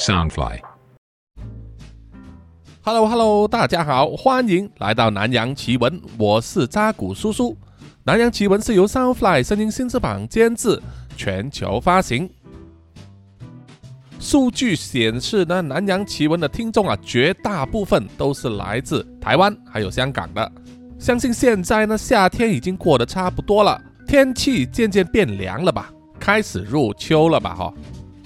Soundfly，Hello Hello，大家好，欢迎来到南洋奇闻，我是扎古叔叔。南洋奇闻是由 Soundfly 声音新翅膀监制，全球发行。数据显示呢，南洋奇闻的听众啊，绝大部分都是来自台湾还有香港的。相信现在呢，夏天已经过得差不多了，天气渐渐变凉了吧，开始入秋了吧，哈。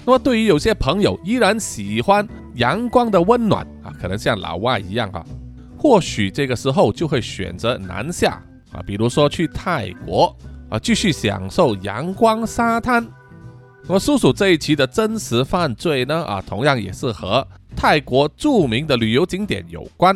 那么，对于有些朋友依然喜欢阳光的温暖啊，可能像老外一样哈，或许这个时候就会选择南下啊，比如说去泰国啊，继续享受阳光沙滩。那么，叔叔这一期的真实犯罪呢啊，同样也是和泰国著名的旅游景点有关。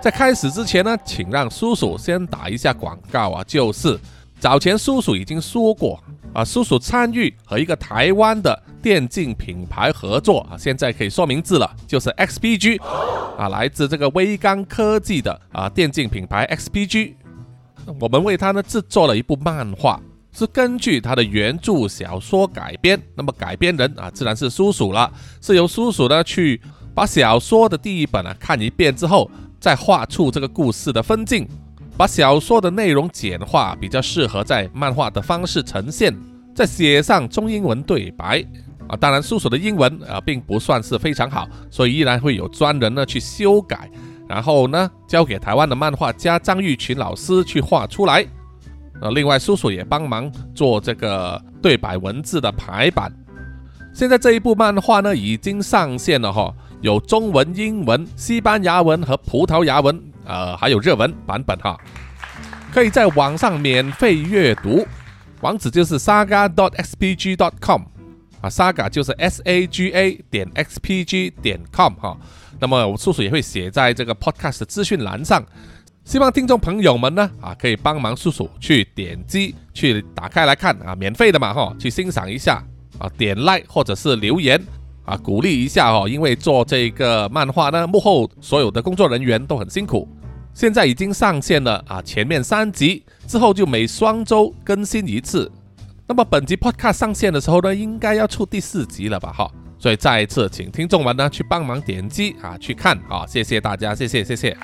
在开始之前呢，请让叔叔先打一下广告啊，就是早前叔叔已经说过。啊，叔叔参与和一个台湾的电竞品牌合作啊，现在可以说名字了，就是 XPG 啊，来自这个微刚科技的啊电竞品牌 XPG。我们为他呢制作了一部漫画，是根据他的原著小说改编。那么改编人啊，自然是叔叔了，是由叔叔呢去把小说的第一本啊看一遍之后，再画出这个故事的分镜。把小说的内容简化，比较适合在漫画的方式呈现，再写上中英文对白啊。当然，叔叔的英文啊并不算是非常好，所以依然会有专人呢去修改，然后呢交给台湾的漫画家张玉群老师去画出来。呃，另外叔叔也帮忙做这个对白文字的排版。现在这一部漫画呢已经上线了哈，有中文、英文、西班牙文和葡萄牙文。呃，还有日文版本哈，可以在网上免费阅读，网址就是 saga dot xpg dot com 啊，saga 就是 s a g a 点 x p g 点 com 哈。那么我叔叔也会写在这个 podcast 的资讯栏上，希望听众朋友们呢啊可以帮忙叔叔去点击去打开来看啊，免费的嘛哈，去欣赏一下啊，点 like 或者是留言。啊，鼓励一下哦，因为做这个漫画呢，幕后所有的工作人员都很辛苦。现在已经上线了啊，前面三集之后就每双周更新一次。那么本集 Podcast 上线的时候呢，应该要出第四集了吧？哈，所以再一次请听众们呢去帮忙点击啊去看啊，谢谢大家，谢谢谢谢。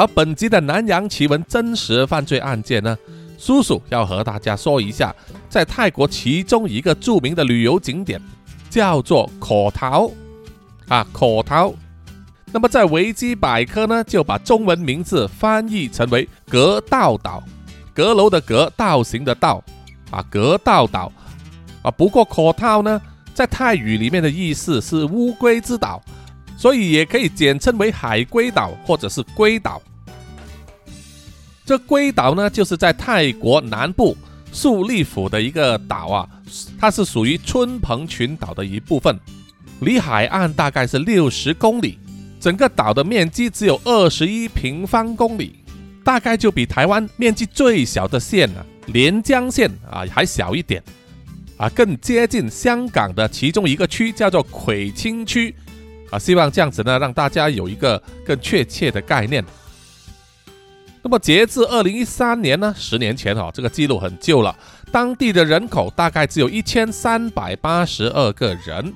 而本集的南洋奇闻真实犯罪案件呢，叔叔要和大家说一下，在泰国其中一个著名的旅游景点叫做可陶啊，可陶。那么在维基百科呢，就把中文名字翻译成为阁道岛，阁楼的阁，道行的道啊，阁道岛啊。不过可陶呢，在泰语里面的意思是乌龟之岛。所以也可以简称为海龟岛或者是龟岛。这龟岛呢，就是在泰国南部素丽府的一个岛啊，它是属于春蓬群岛的一部分，离海岸大概是六十公里，整个岛的面积只有二十一平方公里，大概就比台湾面积最小的县啊连江县啊还小一点，啊更接近香港的其中一个区叫做葵青区。啊，希望这样子呢，让大家有一个更确切的概念。那么截至二零一三年呢，十年前哦，这个记录很旧了，当地的人口大概只有一千三百八十二个人。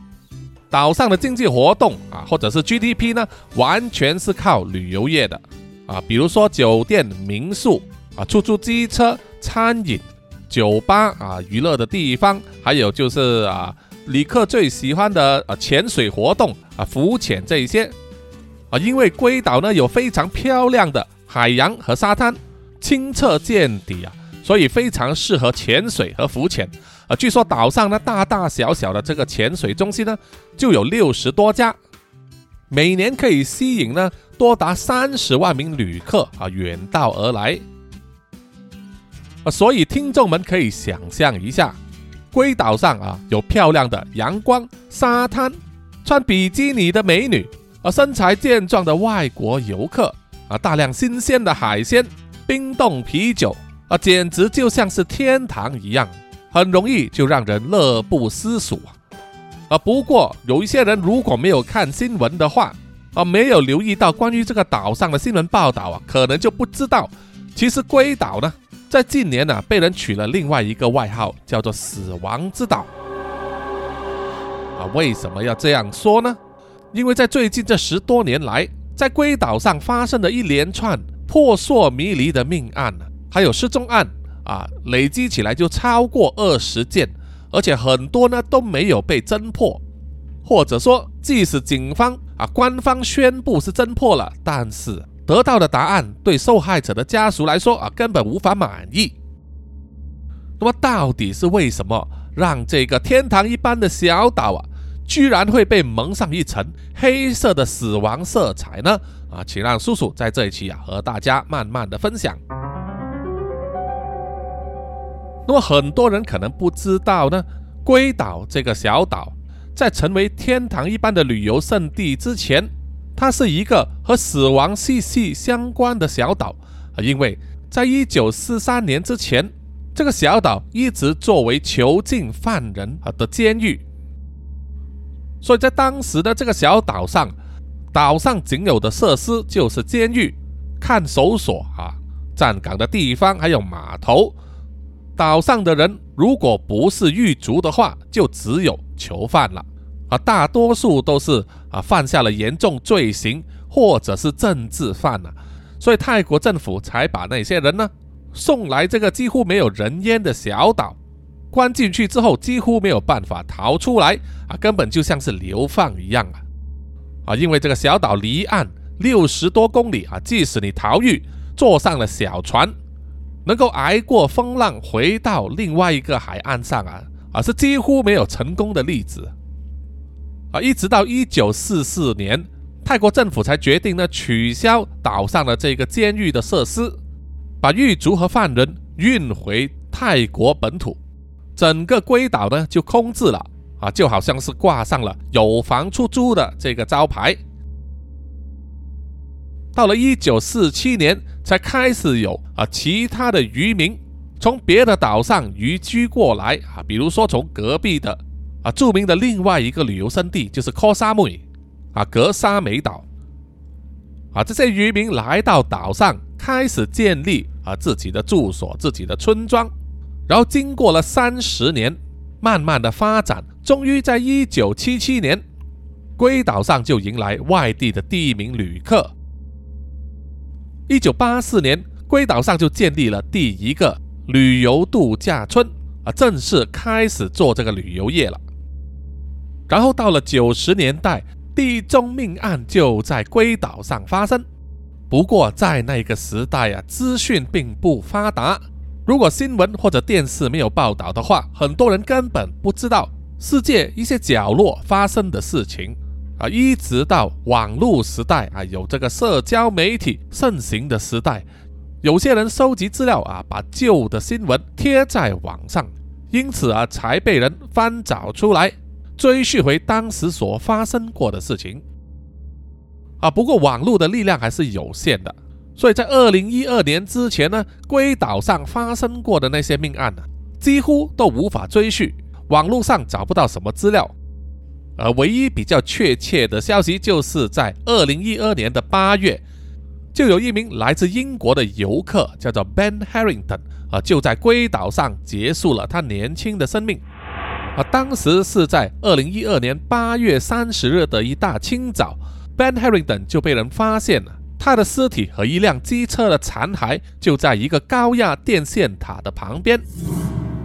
岛上的经济活动啊，或者是 GDP 呢，完全是靠旅游业的啊，比如说酒店、民宿啊、出租机车、餐饮、酒吧啊、娱乐的地方，还有就是啊。旅客最喜欢的啊潜水活动啊浮潜这一些啊，因为龟岛呢有非常漂亮的海洋和沙滩，清澈见底啊，所以非常适合潜水和浮潜啊。据说岛上呢大大小小的这个潜水中心呢就有六十多家，每年可以吸引呢多达三十万名旅客啊远道而来啊，所以听众们可以想象一下。龟岛上啊，有漂亮的阳光沙滩，穿比基尼的美女，啊，身材健壮的外国游客，啊，大量新鲜的海鲜，冰冻啤酒，啊，简直就像是天堂一样，很容易就让人乐不思蜀啊。啊，不过有一些人如果没有看新闻的话，啊，没有留意到关于这个岛上的新闻报道啊，可能就不知道，其实龟岛呢，在近年呢，被人取了另外一个外号，叫做“死亡之岛”。啊，为什么要这样说呢？因为在最近这十多年来，在龟岛上发生的一连串扑朔迷离的命案，还有失踪案啊，累积起来就超过二十件，而且很多呢都没有被侦破，或者说，即使警方啊官方宣布是侦破了，但是得到的答案对受害者的家属来说啊根本无法满意。那么，到底是为什么？让这个天堂一般的小岛啊，居然会被蒙上一层黑色的死亡色彩呢？啊，请让叔叔在这一期啊和大家慢慢的分享。那么很多人可能不知道呢，龟岛这个小岛在成为天堂一般的旅游胜地之前，它是一个和死亡息息相关的小岛啊，因为在一九四三年之前。这个小岛一直作为囚禁犯人啊的监狱，所以在当时的这个小岛上，岛上仅有的设施就是监狱、看守所啊、站岗的地方，还有码头。岛上的人如果不是狱卒的话，就只有囚犯了啊，大多数都是啊犯下了严重罪行或者是政治犯啊，所以泰国政府才把那些人呢。送来这个几乎没有人烟的小岛，关进去之后几乎没有办法逃出来啊，根本就像是流放一样啊！啊，因为这个小岛离岸六十多公里啊，即使你逃狱，坐上了小船，能够挨过风浪回到另外一个海岸上啊，啊是几乎没有成功的例子啊！一直到一九四四年，泰国政府才决定呢取消岛上的这个监狱的设施。把狱卒和犯人运回泰国本土，整个龟岛呢就空置了啊，就好像是挂上了有房出租的这个招牌。到了一九四七年，才开始有啊其他的渔民从别的岛上移居过来啊，比如说从隔壁的啊著名的另外一个旅游胜地就是科沙梅啊格沙美岛啊，这些渔民来到岛上。开始建立啊自己的住所、自己的村庄，然后经过了三十年，慢慢的发展，终于在一九七七年，龟岛上就迎来外地的第一名旅客。一九八四年，龟岛上就建立了第一个旅游度假村啊，正式开始做这个旅游业了。然后到了九十年代，第一宗命案就在龟岛上发生。不过在那个时代啊，资讯并不发达。如果新闻或者电视没有报道的话，很多人根本不知道世界一些角落发生的事情啊。一直到网络时代啊，有这个社交媒体盛行的时代，有些人收集资料啊，把旧的新闻贴在网上，因此啊，才被人翻找出来，追溯回当时所发生过的事情。啊，不过网络的力量还是有限的，所以在二零一二年之前呢，龟岛上发生过的那些命案呢，几乎都无法追续，网络上找不到什么资料。而唯一比较确切的消息，就是在二零一二年的八月，就有一名来自英国的游客，叫做 Ben Harrington，啊，就在龟岛上结束了他年轻的生命。啊，当时是在二零一二年八月三十日的一大清早。Ben Harrington 就被人发现了，他的尸体和一辆机车的残骸就在一个高压电线塔的旁边。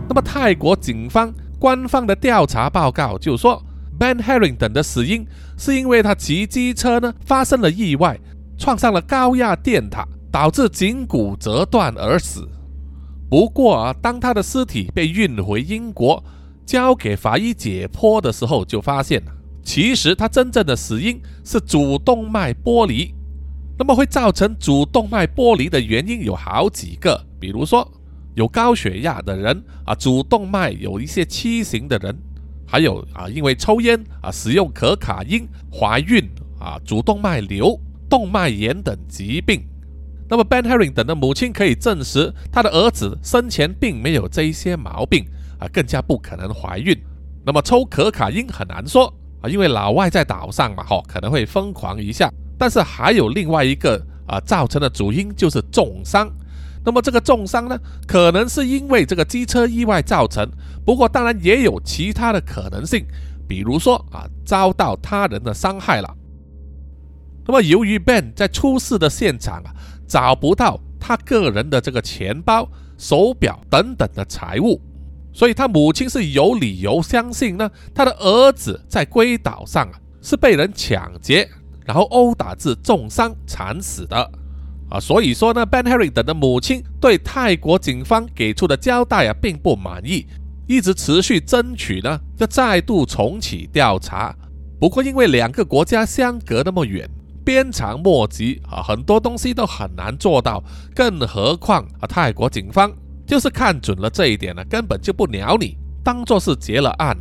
那么，泰国警方官方的调查报告就说，Ben Harrington 的死因是因为他骑机车呢发生了意外，撞上了高压电塔，导致颈骨折断而死。不过啊，当他的尸体被运回英国，交给法医解剖的时候，就发现了。其实他真正的死因是主动脉剥离。那么会造成主动脉剥离的原因有好几个，比如说有高血压的人啊，主动脉有一些畸形的人，还有啊因为抽烟啊、使用可卡因、怀孕啊、主动脉瘤、动脉炎等疾病。那么 Ben Herring 等的母亲可以证实，他的儿子生前并没有这一些毛病啊，更加不可能怀孕。那么抽可卡因很难说啊，因为老外在岛上嘛，哈，可能会疯狂一下。但是还有另外一个啊，造成的主因就是重伤。那么这个重伤呢，可能是因为这个机车意外造成，不过当然也有其他的可能性，比如说啊，遭到他人的伤害了。那么由于 Ben 在出事的现场啊，找不到他个人的这个钱包、手表等等的财物。所以，他母亲是有理由相信呢，他的儿子在龟岛上啊是被人抢劫，然后殴打致重伤惨死的啊。所以说呢，Ben Harry 等的母亲对泰国警方给出的交代啊并不满意，一直持续争取呢要再度重启调查。不过，因为两个国家相隔那么远，鞭长莫及啊，很多东西都很难做到，更何况啊泰国警方。就是看准了这一点呢，根本就不鸟你，当做是结了案。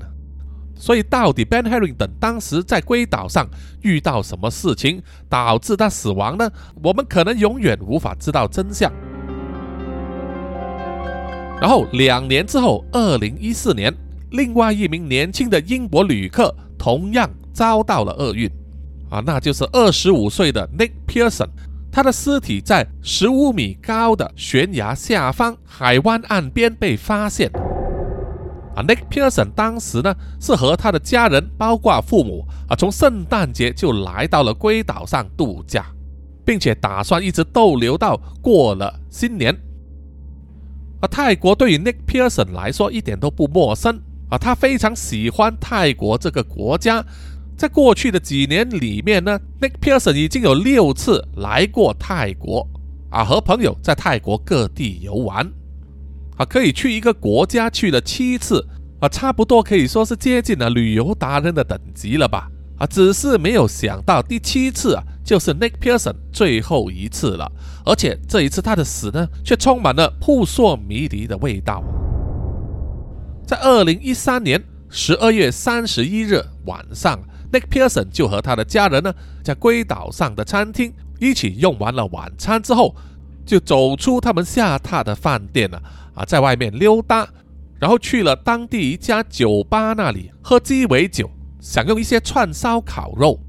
所以到底 Ben Harrington 当时在龟岛上遇到什么事情导致他死亡呢？我们可能永远无法知道真相。然后两年之后，二零一四年，另外一名年轻的英国旅客同样遭到了厄运啊，那就是二十五岁的 Nick Pearson。他的尸体在十五米高的悬崖下方海湾岸边被发现。啊，Nick Pearson 当时呢是和他的家人，包括父母啊，从圣诞节就来到了龟岛上度假，并且打算一直逗留到过了新年。啊，泰国对于 Nick Pearson 来说一点都不陌生啊，他非常喜欢泰国这个国家。在过去的几年里面呢，Nick Pearson 已经有六次来过泰国啊，和朋友在泰国各地游玩啊，可以去一个国家去了七次啊，差不多可以说是接近了旅游达人的等级了吧啊，只是没有想到第七次啊，就是 Nick Pearson 最后一次了，而且这一次他的死呢，却充满了扑朔迷离的味道。在二零一三年十二月三十一日晚上。Nick Pearson 就和他的家人呢，在龟岛上的餐厅一起用完了晚餐之后，就走出他们下榻的饭店了啊，在外面溜达，然后去了当地一家酒吧那里喝鸡尾酒，享用一些串烧烤肉。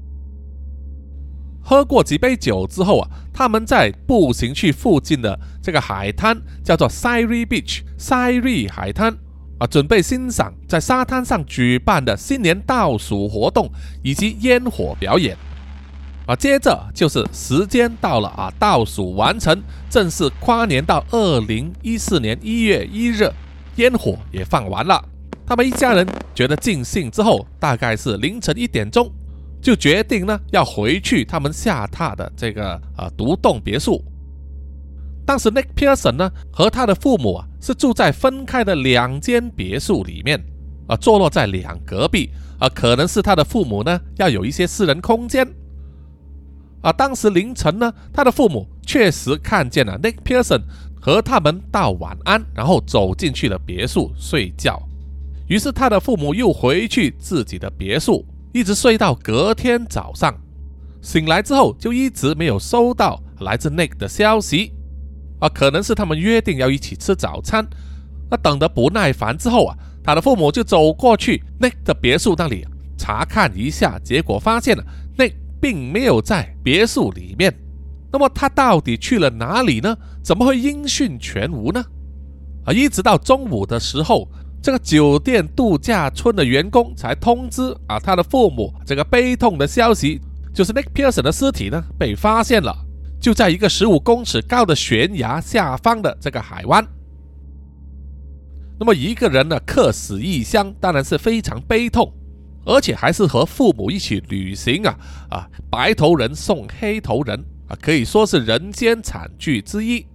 喝过几杯酒之后啊，他们在步行去附近的这个海滩，叫做 Siri Beach，塞瑞海滩。啊，准备欣赏在沙滩上举办的新年倒数活动以及烟火表演。啊，接着就是时间到了啊，倒数完成，正式跨年到二零一四年一月一日，烟火也放完了。他们一家人觉得尽兴之后，大概是凌晨一点钟，就决定呢要回去他们下榻的这个啊独栋别墅。当时 Nick Pearson 呢和他的父母啊是住在分开的两间别墅里面啊，坐落在两隔壁啊，可能是他的父母呢要有一些私人空间啊。当时凌晨呢，他的父母确实看见了 Nick Pearson 和他们道晚安，然后走进去了别墅睡觉。于是他的父母又回去自己的别墅，一直睡到隔天早上。醒来之后就一直没有收到来自 Nick 的消息。啊，可能是他们约定要一起吃早餐，那等得不耐烦之后啊，他的父母就走过去 Nick 的别墅那里查看一下，结果发现了 Nick 并没有在别墅里面。那么他到底去了哪里呢？怎么会音讯全无呢？啊，一直到中午的时候，这个酒店度假村的员工才通知啊，他的父母这个悲痛的消息，就是 Nick Pearson 的尸体呢被发现了。就在一个十五公尺高的悬崖下方的这个海湾，那么一个人呢客死异乡，当然是非常悲痛，而且还是和父母一起旅行啊啊，白头人送黑头人啊，可以说是人间惨剧之一。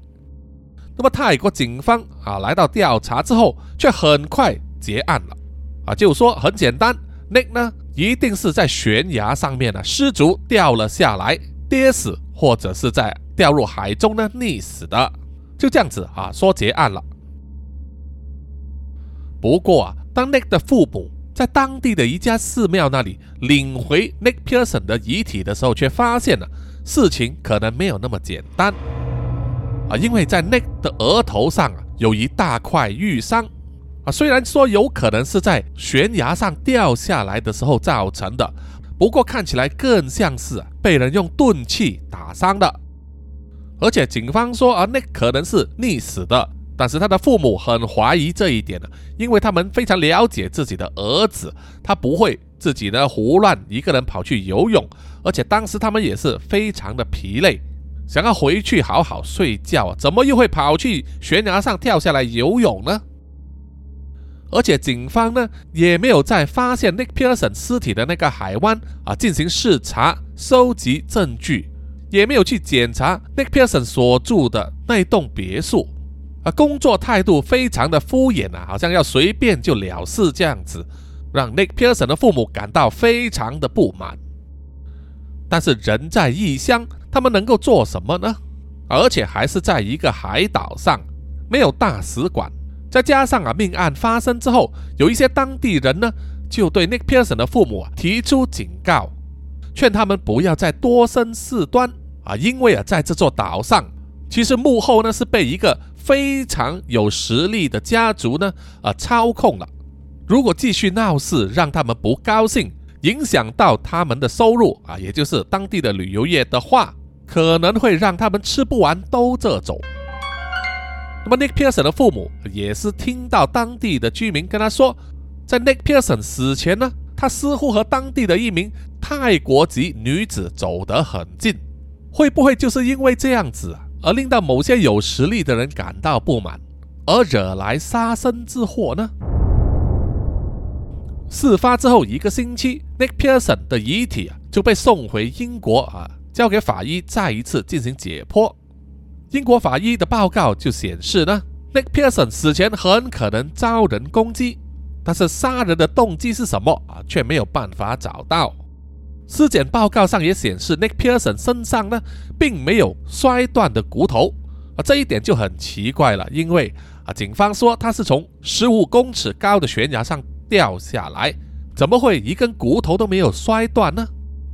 那么泰国警方啊来到调查之后，却很快结案了啊，就说很简单，Nick 呢一定是在悬崖上面呢失足掉了下来，跌死。或者是在掉入海中呢溺死的，就这样子啊，说结案了。不过啊，当 Nick 的父母在当地的一家寺庙那里领回 Nick Pearson 的遗体的时候，却发现了事情可能没有那么简单。啊，因为在 Nick 的额头上啊有一大块玉伤。啊，虽然说有可能是在悬崖上掉下来的时候造成的，不过看起来更像是被人用钝器打伤的。而且警方说啊，那可能是溺死的，但是他的父母很怀疑这一点呢，因为他们非常了解自己的儿子，他不会自己呢胡乱一个人跑去游泳，而且当时他们也是非常的疲累，想要回去好好睡觉，怎么又会跑去悬崖上跳下来游泳呢？而且警方呢也没有在发现 Nick Pearson 尸体的那个海湾啊进行视察、收集证据，也没有去检查 Nick Pearson 所住的那栋别墅，啊，工作态度非常的敷衍啊，好像要随便就了事这样子，让 Nick Pearson 的父母感到非常的不满。但是人在异乡，他们能够做什么呢？而且还是在一个海岛上，没有大使馆。再加上啊，命案发生之后，有一些当地人呢，就对 Nick Pearson 的父母啊提出警告，劝他们不要再多生事端啊，因为啊，在这座岛上，其实幕后呢是被一个非常有实力的家族呢啊操控了。如果继续闹事，让他们不高兴，影响到他们的收入啊，也就是当地的旅游业的话，可能会让他们吃不完兜着走。那么 Nick Pearson 的父母也是听到当地的居民跟他说，在 Nick Pearson 死前呢，他似乎和当地的一名泰国籍女子走得很近，会不会就是因为这样子而令到某些有实力的人感到不满，而惹来杀身之祸呢？事发之后一个星期，Nick Pearson 的遗体啊就被送回英国啊，交给法医再一次进行解剖。英国法医的报告就显示呢，Nick Pearson 死前很可能遭人攻击，但是杀人的动机是什么啊，却没有办法找到。尸检报告上也显示，Nick Pearson 身上呢并没有摔断的骨头啊，这一点就很奇怪了，因为啊，警方说他是从十五公尺高的悬崖上掉下来，怎么会一根骨头都没有摔断呢？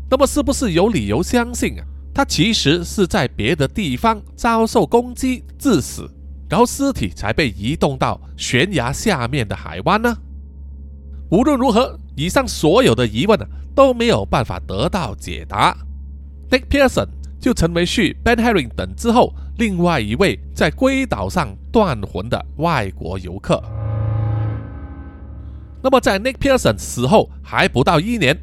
那么是不是有理由相信啊？他其实是在别的地方遭受攻击致死，然后尸体才被移动到悬崖下面的海湾呢？无论如何，以上所有的疑问呢都没有办法得到解答。Nick Pearson 就成为续 Ben Herring 等之后另外一位在龟岛上断魂的外国游客。那么在 Nick Pearson 死后还不到一年，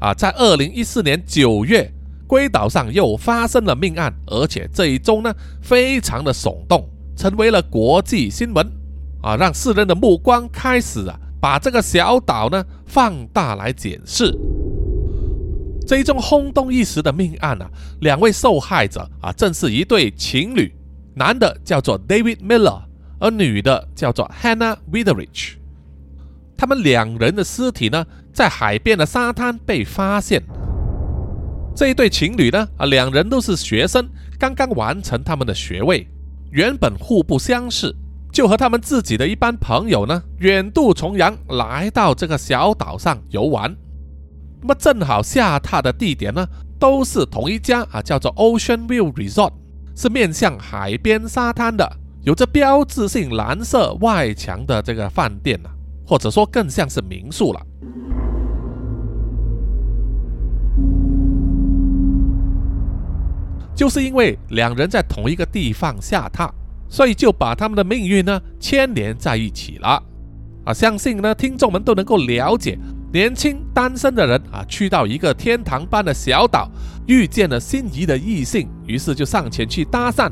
啊，在二零一四年九月。龟岛上又发生了命案，而且这一宗呢非常的耸动，成为了国际新闻啊，让世人的目光开始啊把这个小岛呢放大来检视。这一宗轰动一时的命案啊，两位受害者啊正是一对情侣，男的叫做 David Miller，而女的叫做 Hannah Witherich。他们两人的尸体呢在海边的沙滩被发现。这一对情侣呢，啊，两人都是学生，刚刚完成他们的学位，原本互不相识，就和他们自己的一班朋友呢，远渡重洋来到这个小岛上游玩。那么正好下榻的地点呢，都是同一家啊，叫做 Ocean View Resort，是面向海边沙滩的，有着标志性蓝色外墙的这个饭店啊，或者说更像是民宿了。就是因为两人在同一个地方下榻，所以就把他们的命运呢牵连在一起了。啊，相信呢听众们都能够了解，年轻单身的人啊，去到一个天堂般的小岛，遇见了心仪的异性，于是就上前去搭讪，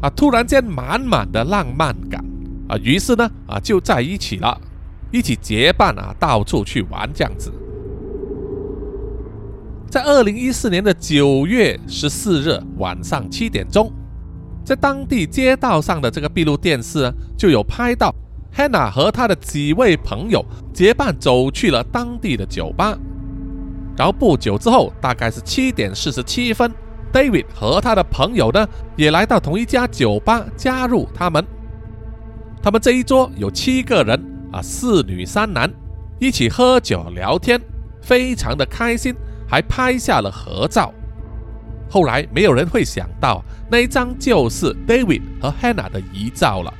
啊，突然间满满的浪漫感，啊，于是呢啊就在一起了，一起结伴啊到处去玩这样子。在二零一四年的九月十四日晚上七点钟，在当地街道上的这个闭路电视就有拍到 Hannah 和他的几位朋友结伴走去了当地的酒吧。然后不久之后，大概是七点四十七分，David 和他的朋友呢也来到同一家酒吧加入他们。他们这一桌有七个人啊，四女三男，一起喝酒聊天，非常的开心。还拍下了合照。后来没有人会想到，那一张就是 David 和 Hannah 的遗照了。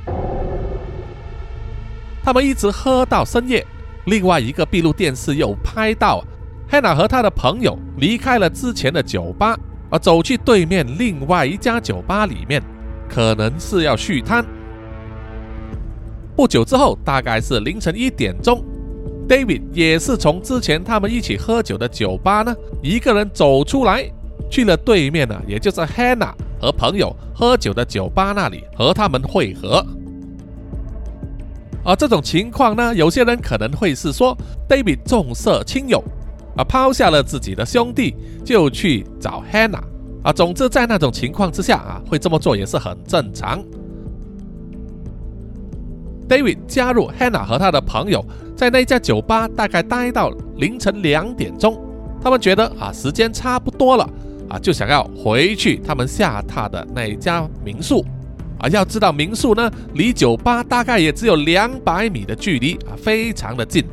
他们一直喝到深夜。另外一个闭路电视又拍到 Hannah 和他的朋友离开了之前的酒吧，而走去对面另外一家酒吧里面，可能是要续摊。不久之后，大概是凌晨一点钟，David 也是从之前他们一起喝酒的酒吧呢，一个人走出来，去了对面呢，也就是 Hannah 和朋友喝酒的酒吧那里和他们会合。而这种情况呢，有些人可能会是说，David 重色轻友，啊，抛下了自己的兄弟就去找 Hannah，啊，总之在那种情况之下啊，会这么做也是很正常。David 加入 Hannah 和他的朋友在那家酒吧，大概待到凌晨两点钟。他们觉得啊，时间差不多了啊，就想要回去他们下榻的那一家民宿。啊，要知道民宿呢，离酒吧大概也只有两百米的距离啊，非常的近。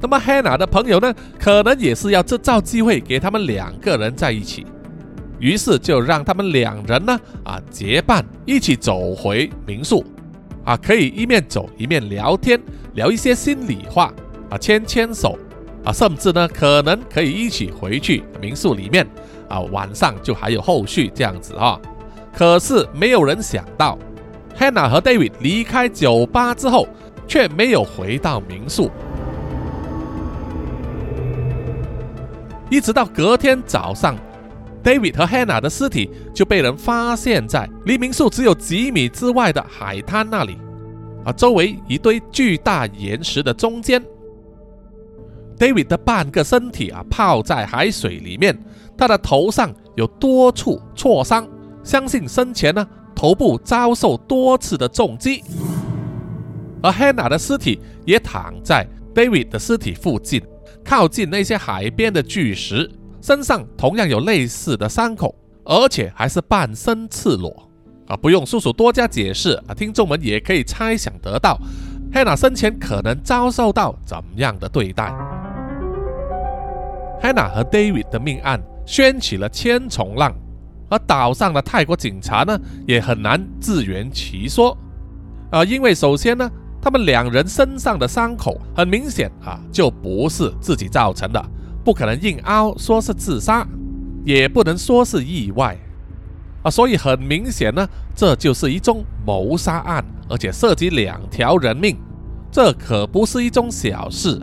那么 Hannah 的朋友呢，可能也是要制造机会给他们两个人在一起。于是就让他们两人呢啊结伴一起走回民宿，啊可以一面走一面聊天，聊一些心里话，啊牵牵手，啊甚至呢可能可以一起回去民宿里面，啊晚上就还有后续这样子啊。可是没有人想到，Hannah 和 David 离开酒吧之后，却没有回到民宿，一直到隔天早上。David 和 Hannah 的尸体就被人发现在离民宿只有几米之外的海滩那里，啊，周围一堆巨大岩石的中间，David 的半个身体啊泡在海水里面，他的头上有多处挫伤，相信生前呢头部遭受多次的重击，而 Hannah 的尸体也躺在 David 的尸体附近，靠近那些海边的巨石。身上同样有类似的伤口，而且还是半身赤裸啊！不用叔叔多加解释啊，听众们也可以猜想得到，Hannah 生前可能遭受到怎么样的对待。Hannah 和 David 的命案掀起了千重浪，而岛上的泰国警察呢，也很难自圆其说啊，因为首先呢，他们两人身上的伤口很明显啊，就不是自己造成的。不可能硬凹说是自杀，也不能说是意外啊，所以很明显呢，这就是一宗谋杀案，而且涉及两条人命，这可不是一宗小事。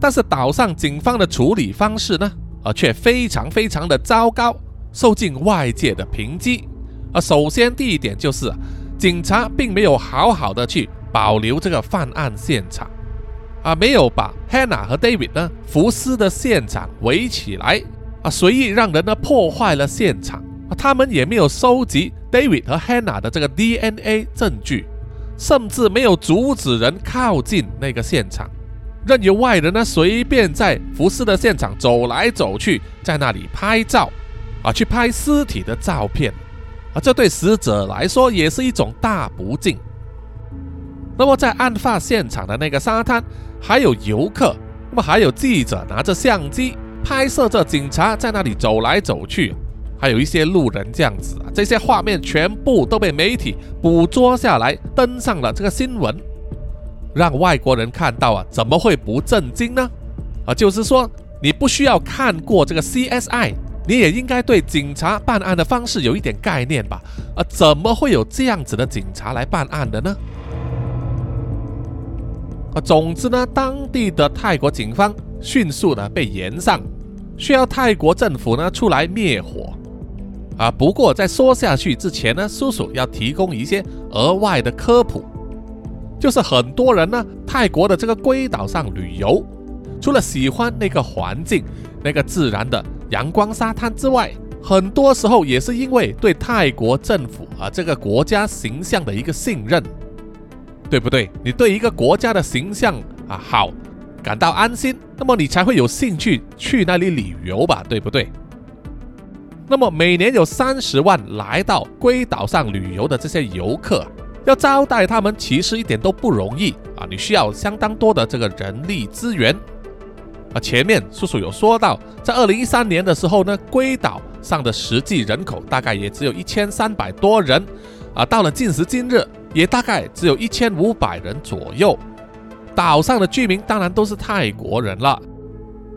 但是岛上警方的处理方式呢，啊，却非常非常的糟糕，受尽外界的抨击。啊，首先第一点就是，警察并没有好好的去保留这个犯案现场。啊，没有把 Hannah 和 David 呢浮尸的现场围起来啊，随意让人呢破坏了现场啊，他们也没有收集 David 和 Hannah 的这个 DNA 证据，甚至没有阻止人靠近那个现场，任由外人呢随便在浮尸的现场走来走去，在那里拍照啊，去拍尸体的照片啊，这对死者来说也是一种大不敬。那么在案发现场的那个沙滩。还有游客，那么还有记者拿着相机拍摄着警察在那里走来走去，还有一些路人这样子啊，这些画面全部都被媒体捕捉下来，登上了这个新闻，让外国人看到啊，怎么会不震惊呢？啊，就是说你不需要看过这个 CSI，你也应该对警察办案的方式有一点概念吧？啊，怎么会有这样子的警察来办案的呢？啊，总之呢，当地的泰国警方迅速的被延上，需要泰国政府呢出来灭火。啊，不过在说下去之前呢，叔叔要提供一些额外的科普，就是很多人呢，泰国的这个龟岛上旅游，除了喜欢那个环境、那个自然的阳光沙滩之外，很多时候也是因为对泰国政府啊这个国家形象的一个信任。对不对？你对一个国家的形象啊好，感到安心，那么你才会有兴趣去那里旅游吧？对不对？那么每年有三十万来到龟岛上旅游的这些游客，要招待他们其实一点都不容易啊！你需要相当多的这个人力资源啊。前面叔叔有说到，在二零一三年的时候呢，龟岛上的实际人口大概也只有一千三百多人啊。到了今时今日。也大概只有一千五百人左右。岛上的居民当然都是泰国人了，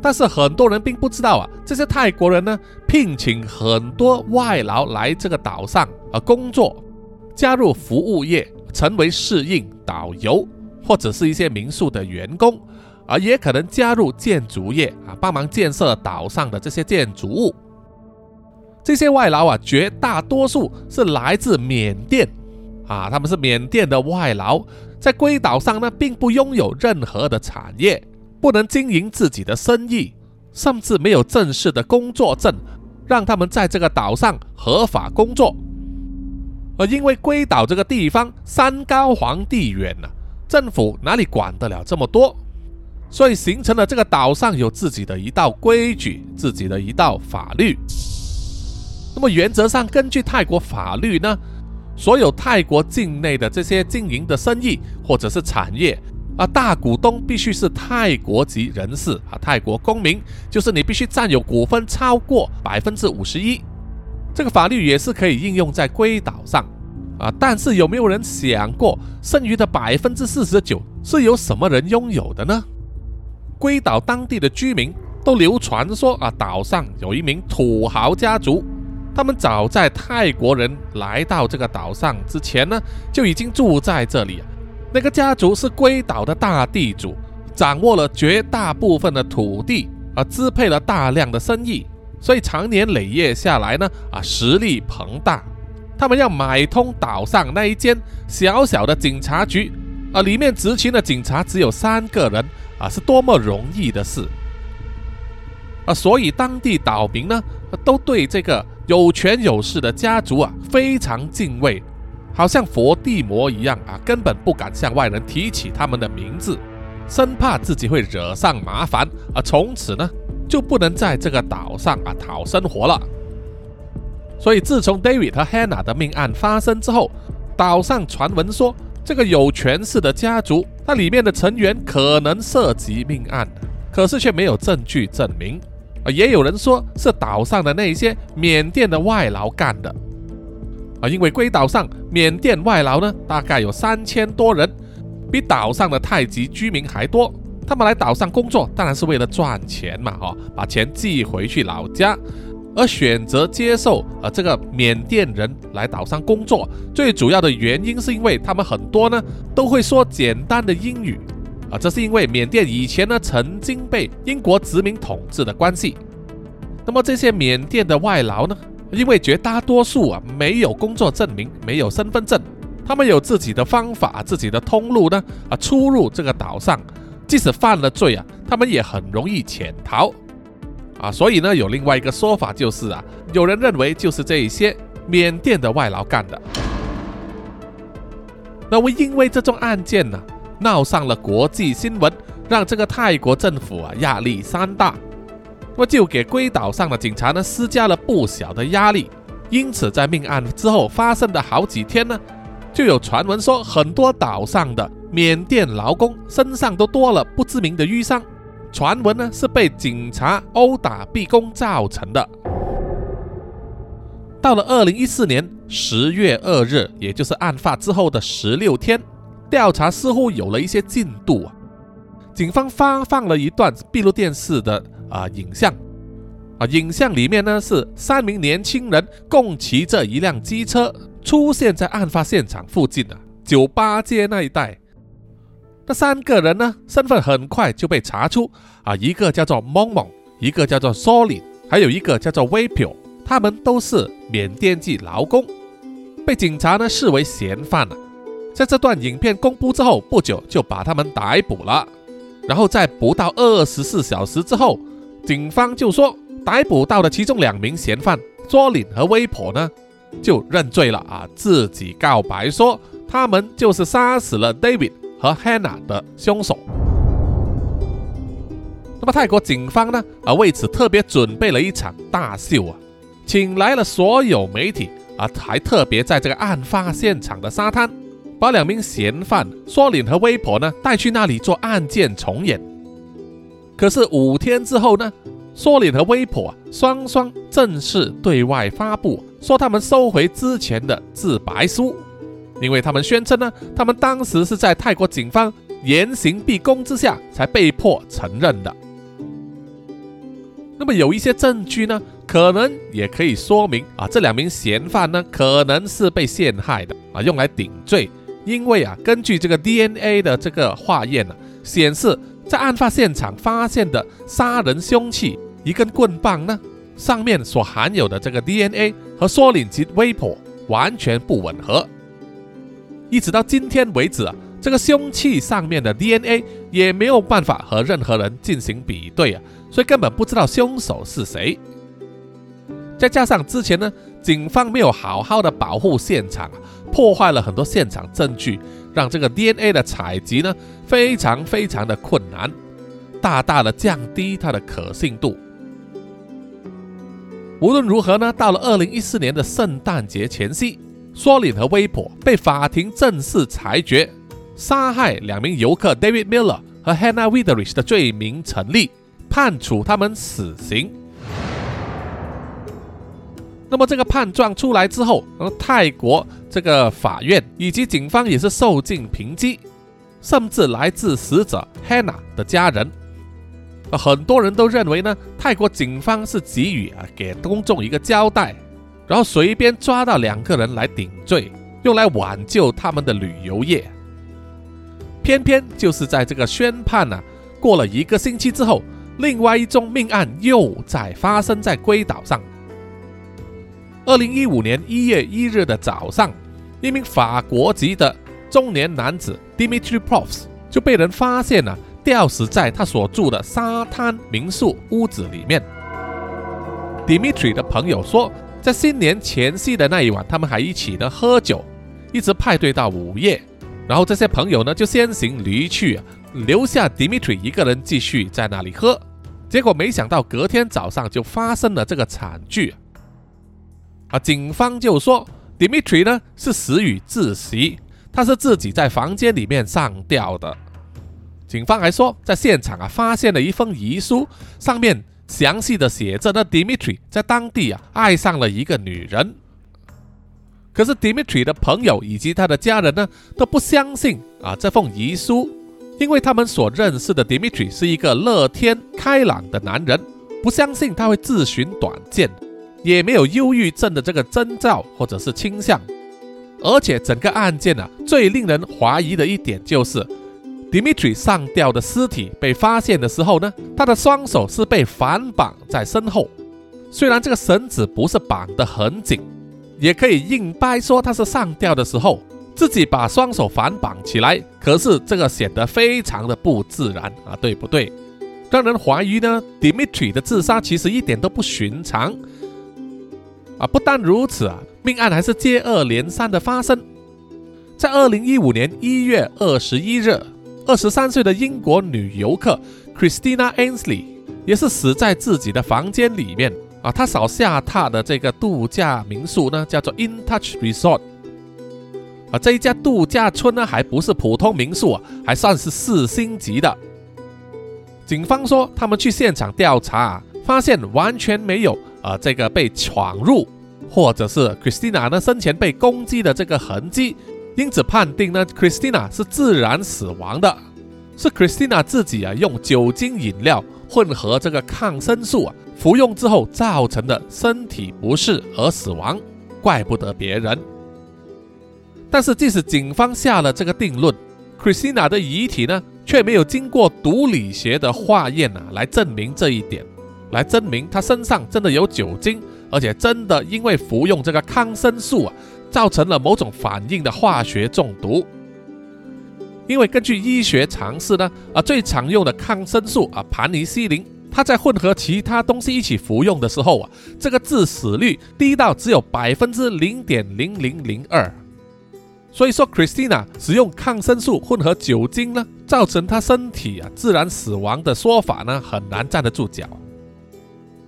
但是很多人并不知道啊，这些泰国人呢聘请很多外劳来这个岛上啊工作，加入服务业，成为侍应、导游或者是一些民宿的员工，啊，也可能加入建筑业啊，帮忙建设岛上的这些建筑物。这些外劳啊，绝大多数是来自缅甸啊，他们是缅甸的外劳。在龟岛上呢，并不拥有任何的产业，不能经营自己的生意，甚至没有正式的工作证，让他们在这个岛上合法工作。而因为龟岛这个地方山高皇帝远呢，政府哪里管得了这么多？所以形成了这个岛上有自己的一道规矩，自己的一道法律。那么原则上，根据泰国法律呢？所有泰国境内的这些经营的生意或者是产业啊，大股东必须是泰国籍人士啊，泰国公民，就是你必须占有股份超过百分之五十一。这个法律也是可以应用在龟岛上啊，但是有没有人想过，剩余的百分之四十九是由什么人拥有的呢？龟岛当地的居民都流传说啊，岛上有一名土豪家族。他们早在泰国人来到这个岛上之前呢，就已经住在这里。那个家族是龟岛的大地主，掌握了绝大部分的土地，啊，支配了大量的生意，所以长年累月下来呢，啊，实力庞大。他们要买通岛上那一间小小的警察局，啊，里面执勤的警察只有三个人，啊，是多么容易的事。啊，所以当地岛民呢，都对这个。有权有势的家族啊，非常敬畏，好像佛地魔一样啊，根本不敢向外人提起他们的名字，生怕自己会惹上麻烦啊。从此呢，就不能在这个岛上啊讨生活了。所以，自从 David 和 Hannah 的命案发生之后，岛上传闻说，这个有权势的家族，那里面的成员可能涉及命案，可是却没有证据证明。啊，也有人说是岛上的那些缅甸的外劳干的，啊，因为龟岛上缅甸外劳呢，大概有三千多人，比岛上的泰籍居民还多。他们来岛上工作，当然是为了赚钱嘛，哈，把钱寄回去老家。而选择接受啊这个缅甸人来岛上工作，最主要的原因是因为他们很多呢都会说简单的英语。啊，这是因为缅甸以前呢曾经被英国殖民统治的关系。那么这些缅甸的外劳呢，因为绝大多数啊没有工作证明，没有身份证，他们有自己的方法、自己的通路呢啊出入这个岛上。即使犯了罪啊，他们也很容易潜逃。啊，所以呢有另外一个说法就是啊，有人认为就是这一些缅甸的外劳干的。那么因为这种案件呢。闹上了国际新闻，让这个泰国政府啊压力山大，那就给龟岛上的警察呢施加了不小的压力。因此，在命案之后发生的好几天呢，就有传闻说，很多岛上的缅甸劳工身上都多了不知名的淤伤，传闻呢是被警察殴打逼供造成的。到了二零一四年十月二日，也就是案发之后的十六天。调查似乎有了一些进度啊！警方发放了一段闭路电视的啊影像啊，影像里面呢是三名年轻人共骑着一辆机车出现在案发现场附近的酒吧街那一带。那三个人呢身份很快就被查出啊，一个叫做蒙蒙，一个叫做 Solin，还有一个叫做 w 皮 p 他们都是缅甸籍劳工，被警察呢视为嫌犯了。在这段影片公布之后不久，就把他们逮捕了。然后在不到二十四小时之后，警方就说逮捕到的其中两名嫌犯卓林和威婆呢，就认罪了啊，自己告白说他们就是杀死了 David 和 Hannah 的凶手。那么泰国警方呢啊为此特别准备了一场大秀啊，请来了所有媒体啊，还特别在这个案发现场的沙滩。把两名嫌犯索林和威婆呢带去那里做案件重演。可是五天之后呢，索林和威婆啊双双正式对外发布，说他们收回之前的自白书，因为他们宣称呢，他们当时是在泰国警方严刑逼供之下才被迫承认的。那么有一些证据呢，可能也可以说明啊，这两名嫌犯呢可能是被陷害的啊，用来顶罪。因为啊，根据这个 DNA 的这个化验呢，显示在案发现场发现的杀人凶器一根棍棒呢，上面所含有的这个 DNA 和缩磷级 vapor 完全不吻合。一直到今天为止啊，这个凶器上面的 DNA 也没有办法和任何人进行比对啊。所以根本不知道凶手是谁，再加上之前呢，警方没有好好的保护现场，破坏了很多现场证据，让这个 DNA 的采集呢非常非常的困难，大大的降低它的可信度。无论如何呢，到了二零一四年的圣诞节前夕，索林和威珀被法庭正式裁决杀害两名游客 David Miller 和 Hannah Widerich 的罪名成立。判处他们死刑。那么这个判状出来之后，呃，泰国这个法院以及警方也是受尽抨击，甚至来自死者 Hannah 的家人，很多人都认为呢，泰国警方是给予啊给公众一个交代，然后随便抓到两个人来顶罪，用来挽救他们的旅游业。偏偏就是在这个宣判呢，过了一个星期之后。另外一宗命案又在发生在龟岛上。二零一五年一月一日的早上，一名法国籍的中年男子 Dimitri p r o f s 就被人发现了吊死在他所住的沙滩民宿屋子里面。Dimitri 的朋友说，在新年前夕的那一晚，他们还一起呢喝酒，一直派对到午夜，然后这些朋友呢就先行离去。留下 Dimitri 一个人继续在那里喝，结果没想到隔天早上就发生了这个惨剧！啊警方就说 Dimitri 呢是死于窒息，他是自己在房间里面上吊的。警方还说，在现场啊发现了一封遗书，上面详细的写着那 Dimitri 在当地啊爱上了一个女人。可是 Dimitri 的朋友以及他的家人呢都不相信啊这封遗书。因为他们所认识的 Dimitri 是一个乐天开朗的男人，不相信他会自寻短见，也没有忧郁症的这个征兆或者是倾向。而且整个案件呢，最令人怀疑的一点就是 Dimitri 上吊的尸体被发现的时候呢，他的双手是被反绑在身后，虽然这个绳子不是绑得很紧，也可以硬掰说他是上吊的时候。自己把双手反绑起来，可是这个显得非常的不自然啊，对不对？让人怀疑呢，Dimitri 的自杀其实一点都不寻常啊！不但如此啊，命案还是接二连三的发生。在二零一五年一月二十一日，二十三岁的英国女游客 Christina Ainsley 也是死在自己的房间里面啊。她所下榻的这个度假民宿呢，叫做 In Touch Resort。啊这一家度假村呢，还不是普通民宿啊，还算是四星级的。警方说，他们去现场调查，发现完全没有啊这个被闯入，或者是 Christina 呢生前被攻击的这个痕迹，因此判定呢 Christina 是自然死亡的，是 Christina 自己啊用酒精饮料混合这个抗生素啊服用之后造成的身体不适而死亡，怪不得别人。但是，即使警方下了这个定论，Christina 的遗体呢，却没有经过毒理学的化验啊，来证明这一点，来证明她身上真的有酒精，而且真的因为服用这个抗生素啊，造成了某种反应的化学中毒。因为根据医学常识呢，啊，最常用的抗生素啊，盘尼西林，它在混合其他东西一起服用的时候啊，这个致死率低到只有百分之零点零零零二。所以说，Christina 使用抗生素混合酒精呢，造成她身体啊自然死亡的说法呢，很难站得住脚。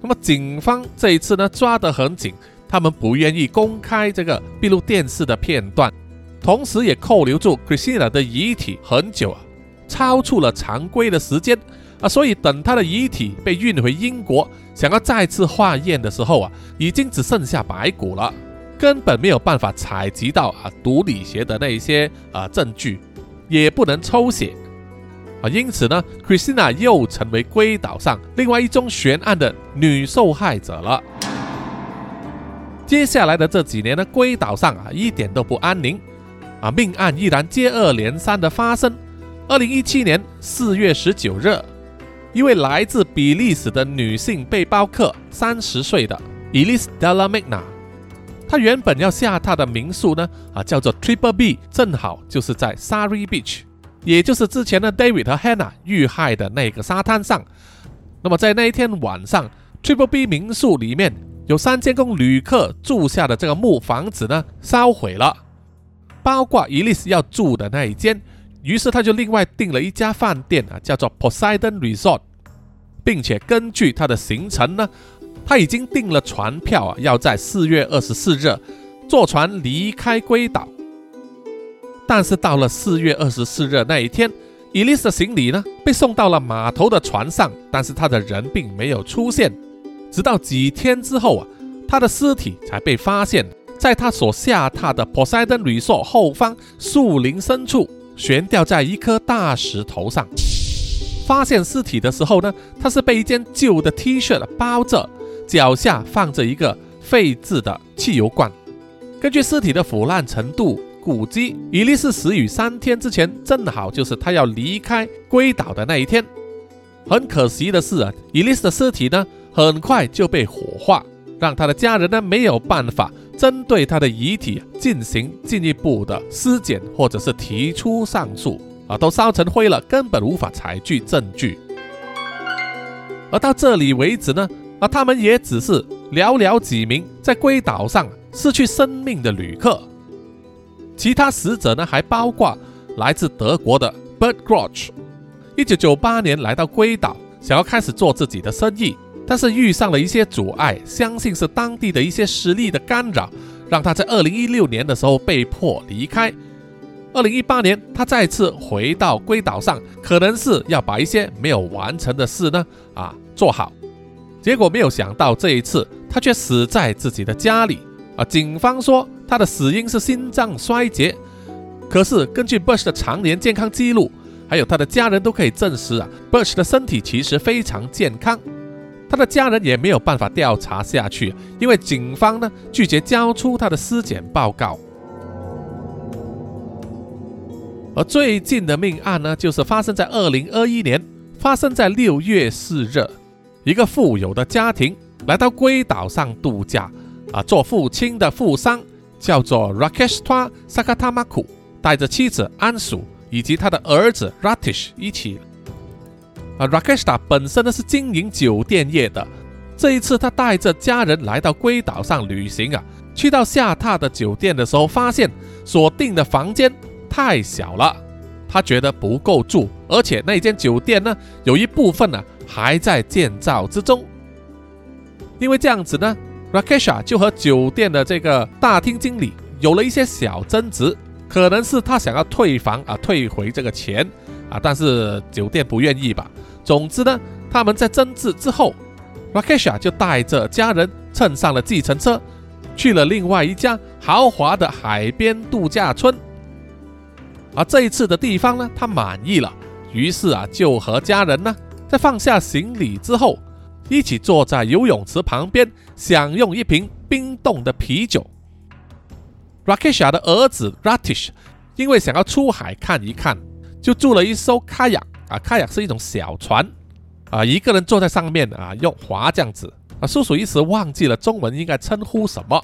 那么警方这一次呢抓得很紧，他们不愿意公开这个闭路电视的片段，同时也扣留住 Christina 的遗体很久啊，超出了常规的时间啊，所以等她的遗体被运回英国，想要再次化验的时候啊，已经只剩下白骨了。根本没有办法采集到啊毒理学的那一些啊证据，也不能抽血因此呢，Christina 又成为龟岛上另外一宗悬案的女受害者了。接下来的这几年呢，龟岛上啊一点都不安宁啊，命案依然接二连三的发生。二零一七年四月十九日，一位来自比利时的女性背包客，三十岁的 Elise Della Magna，她原本要下榻的民宿呢，啊叫做 Triple B，正好就是在 Surrey Beach，也就是之前的 David 和 Hannah 遇害的那个沙滩上。那么在那一天晚上，Triple B 民宿里面有三间供旅客住下的这个木房子呢，烧毁了，包括 Elise 要住的那一间。于是他就另外订了一家饭店啊，叫做 Poseidon Resort，并且根据他的行程呢，他已经订了船票啊，要在四月二十四日坐船离开龟岛。但是到了四月二十四日那一天，伊丽丝的行李呢被送到了码头的船上，但是她的人并没有出现。直到几天之后啊，她的尸体才被发现，在她所下榻的 Poseidon Resort 后方树林深处。悬吊在一颗大石头上。发现尸体的时候呢，他是被一件旧的 T 恤包着，脚下放着一个废置的汽油罐。根据尸体的腐烂程度估计，伊丽丝死于三天之前，正好就是他要离开龟岛的那一天。很可惜的是啊，伊丽丝的尸体呢，很快就被火化，让他的家人呢没有办法。针对他的遗体进行进一步的尸检，或者是提出上诉啊，都烧成灰了，根本无法采据证据。而到这里为止呢，啊，他们也只是寥寥几名在龟岛上失去生命的旅客。其他死者呢，还包括来自德国的 Bert Groch，一九九八年来到龟岛，想要开始做自己的生意。但是遇上了一些阻碍，相信是当地的一些实力的干扰，让他在二零一六年的时候被迫离开。二零一八年，他再次回到龟岛上，可能是要把一些没有完成的事呢啊做好。结果没有想到这一次他却死在自己的家里啊！警方说他的死因是心脏衰竭，可是根据 Bush 的常年健康记录，还有他的家人都可以证实啊，Bush 的身体其实非常健康。他的家人也没有办法调查下去，因为警方呢拒绝交出他的尸检报告。而最近的命案呢，就是发生在二零二一年，发生在六月四日，一个富有的家庭来到龟岛上度假，啊，做父亲的富商叫做 Rakesh Twa Sakatamaku，带着妻子安属以及他的儿子 Ratish 一起。啊，Rakeshta 本身呢是经营酒店业的。这一次，他带着家人来到龟岛上旅行啊，去到下榻的酒店的时候，发现所订的房间太小了，他觉得不够住，而且那间酒店呢，有一部分呢还在建造之中。因为这样子呢，Rakesha 就和酒店的这个大厅经理有了一些小争执，可能是他想要退房啊，退回这个钱啊，但是酒店不愿意吧。总之呢，他们在争执之后，Rakesha 就带着家人乘上了计程车，去了另外一家豪华的海边度假村。而这一次的地方呢，他满意了，于是啊，就和家人呢，在放下行李之后，一起坐在游泳池旁边，享用一瓶冰冻的啤酒。Rakesha 的儿子 Ratish 因为想要出海看一看，就租了一艘 kayak。啊，，kayak 是一种小船，啊，一个人坐在上面啊，用划这样子。啊，叔叔一时忘记了中文应该称呼什么。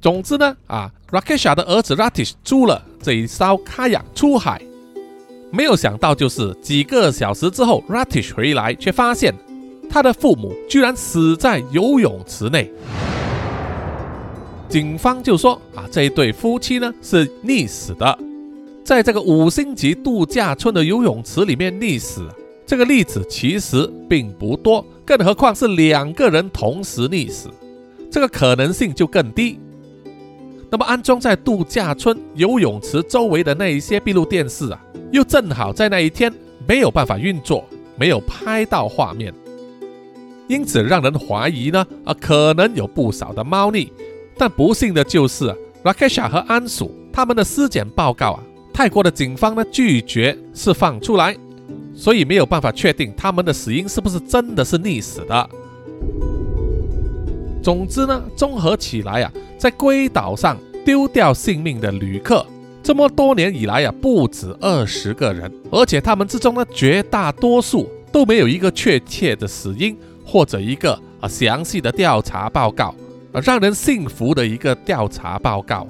总之呢，啊，Rakesha 的儿子 Ratish 租了这一艘 kayak 出海，没有想到就是几个小时之后，Ratish 回来却发现他的父母居然死在游泳池内。警方就说啊，这一对夫妻呢是溺死的。在这个五星级度假村的游泳池里面溺死，这个例子其实并不多，更何况是两个人同时溺死，这个可能性就更低。那么安装在度假村游泳池周围的那一些闭路电视啊，又正好在那一天没有办法运作，没有拍到画面，因此让人怀疑呢啊，可能有不少的猫腻，但不幸的就是 Rakesha 和安鼠他们的尸检报告啊，泰国的警方呢拒绝释放出来，所以没有办法确定他们的死因是不是真的是溺死的。总之呢，综合起来啊，在龟岛上丢掉性命的旅客，这么多年以来啊，不止二十个人，而且他们之中呢，绝大多数都没有一个确切的死因或者一个啊详细的调查报告，啊让人信服的一个调查报告。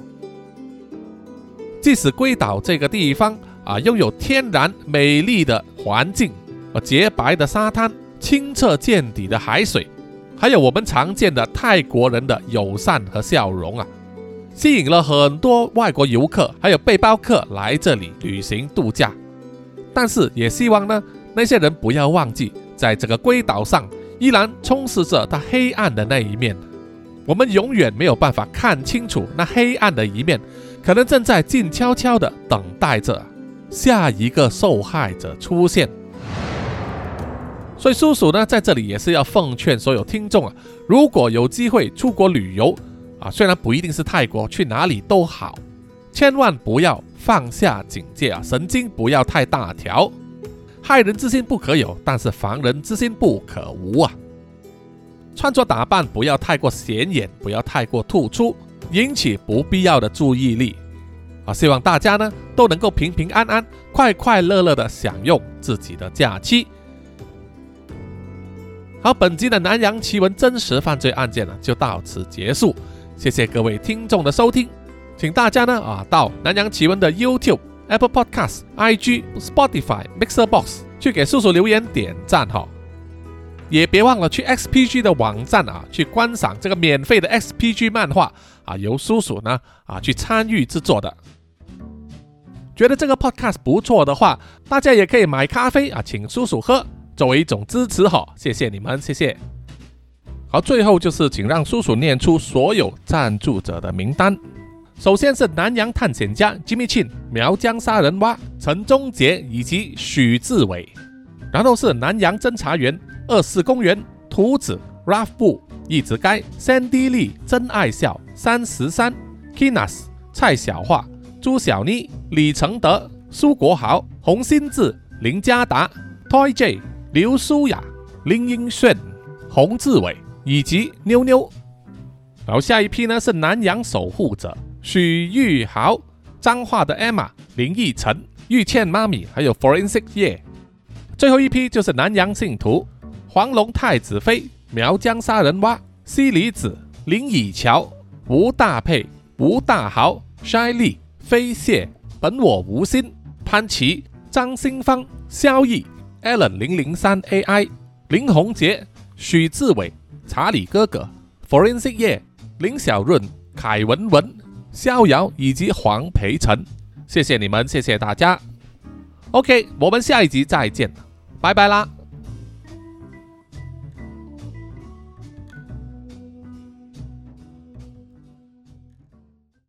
即使龟岛这个地方啊，拥有天然美丽的环境，啊洁白的沙滩，清澈见底的海水。还有我们常见的泰国人的友善和笑容啊，吸引了很多外国游客还有背包客来这里旅行度假。但是也希望呢，那些人不要忘记，在这个龟岛上依然充斥着它黑暗的那一面。我们永远没有办法看清楚那黑暗的一面，可能正在静悄悄地等待着下一个受害者出现。所以叔叔呢，在这里也是要奉劝所有听众啊，如果有机会出国旅游啊，虽然不一定是泰国，去哪里都好，千万不要放下警戒啊，神经不要太大条。害人之心不可有，但是防人之心不可无啊。穿着打扮不要太过显眼，不要太过突出，引起不必要的注意力啊。希望大家呢都能够平平安安、快快乐乐的享用自己的假期。好，本集的南洋奇闻真实犯罪案件呢，就到此结束。谢谢各位听众的收听，请大家呢啊到南洋奇闻的 YouTube、Apple Podcast、IG、Spotify、Mixer Box 去给叔叔留言点赞哈，也别忘了去 XPG 的网站啊去观赏这个免费的 XPG 漫画啊，由叔叔呢啊去参与制作的。觉得这个 Podcast 不错的话，大家也可以买咖啡啊，请叔叔喝。作为一种支持哈，谢谢你们，谢谢。好，最后就是请让叔叔念出所有赞助者的名单。首先是南洋探险家 Jimmy Chin、苗疆杀人蛙陈忠杰以及许志伟，然后是南洋侦查员二四公园图子 Ralph 布一直该 Sandy Lee 真爱笑三十三 Kinas 蔡小桦朱小妮李承德苏国豪洪新志林家达 Toy J。刘舒雅、林英炫、洪志伟以及妞妞，然后下一批呢是南洋守护者许玉豪、彰化的 Emma、林奕晨、玉倩妈咪，还有 Forensic 叶。最后一批就是南洋信徒黄龙太子妃、苗疆杀人蛙、西里子、林以乔、吴大佩、吴大豪、筛利、飞蟹、本我无心、潘琪、张新芳、萧毅。Allen 零零三 AI 林宏杰许志伟查理哥哥 Forensic 叶林小润凯文文逍遥以及黄培成，谢谢你们，谢谢大家。OK，我们下一集再见，拜拜啦。